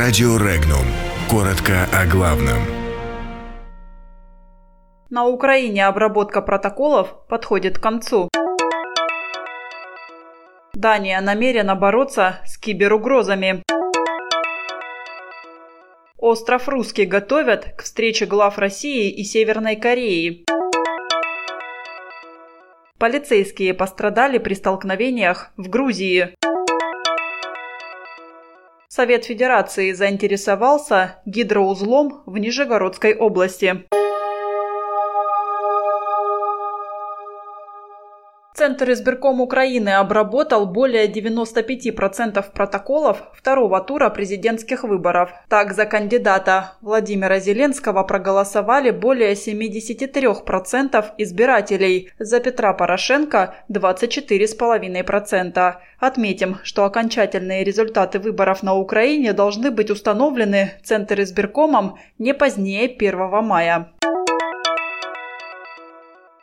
Радио Регнум. Коротко о главном. На Украине обработка протоколов подходит к концу. Дания намерена бороться с киберугрозами. Остров Русский готовят к встрече глав России и Северной Кореи. Полицейские пострадали при столкновениях в Грузии. Совет Федерации заинтересовался гидроузлом в Нижегородской области. Центр избирком Украины обработал более 95% протоколов второго тура президентских выборов. Так, за кандидата Владимира Зеленского проголосовали более 73% избирателей, за Петра Порошенко – 24,5%. Отметим, что окончательные результаты выборов на Украине должны быть установлены Центр избиркомом не позднее 1 мая.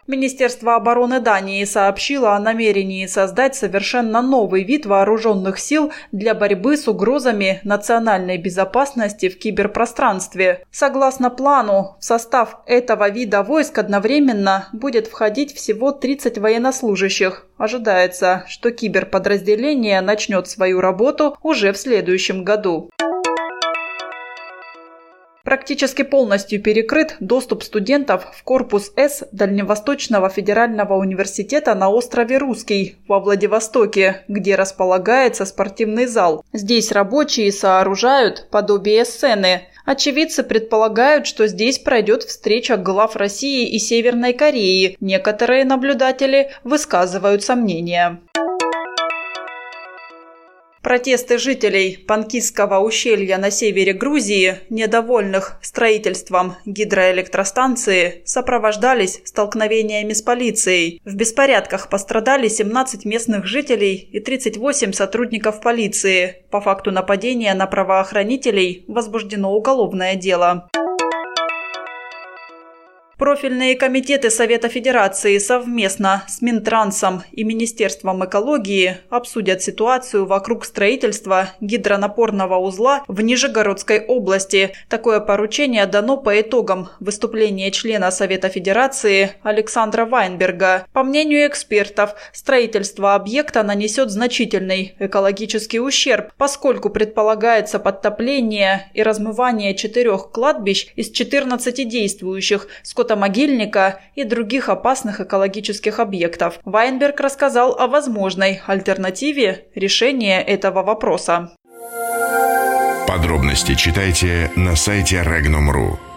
Министерство обороны Дании сообщило о намерении создать совершенно новый вид вооруженных сил для борьбы с угрозами национальной безопасности в киберпространстве. Согласно плану, в состав этого вида войск одновременно будет входить всего 30 военнослужащих. Ожидается, что киберподразделение начнет свою работу уже в следующем году. Практически полностью перекрыт доступ студентов в корпус С Дальневосточного федерального университета на острове Русский во Владивостоке, где располагается спортивный зал. Здесь рабочие сооружают подобие сцены. Очевидцы предполагают, что здесь пройдет встреча глав России и Северной Кореи. Некоторые наблюдатели высказывают сомнения. Протесты жителей Панкисского ущелья на севере Грузии, недовольных строительством гидроэлектростанции, сопровождались столкновениями с полицией. В беспорядках пострадали 17 местных жителей и 38 сотрудников полиции. По факту нападения на правоохранителей возбуждено уголовное дело. Профильные комитеты Совета Федерации совместно с Минтрансом и Министерством экологии обсудят ситуацию вокруг строительства гидронапорного узла в Нижегородской области. Такое поручение дано по итогам выступления члена Совета Федерации Александра Вайнберга. По мнению экспертов, строительство объекта нанесет значительный экологический ущерб, поскольку предполагается подтопление и размывание четырех кладбищ из 14 действующих, скотомогильника и других опасных экологических объектов. Вайнберг рассказал о возможной альтернативе решения этого вопроса. Подробности читайте на сайте Regnum.ru.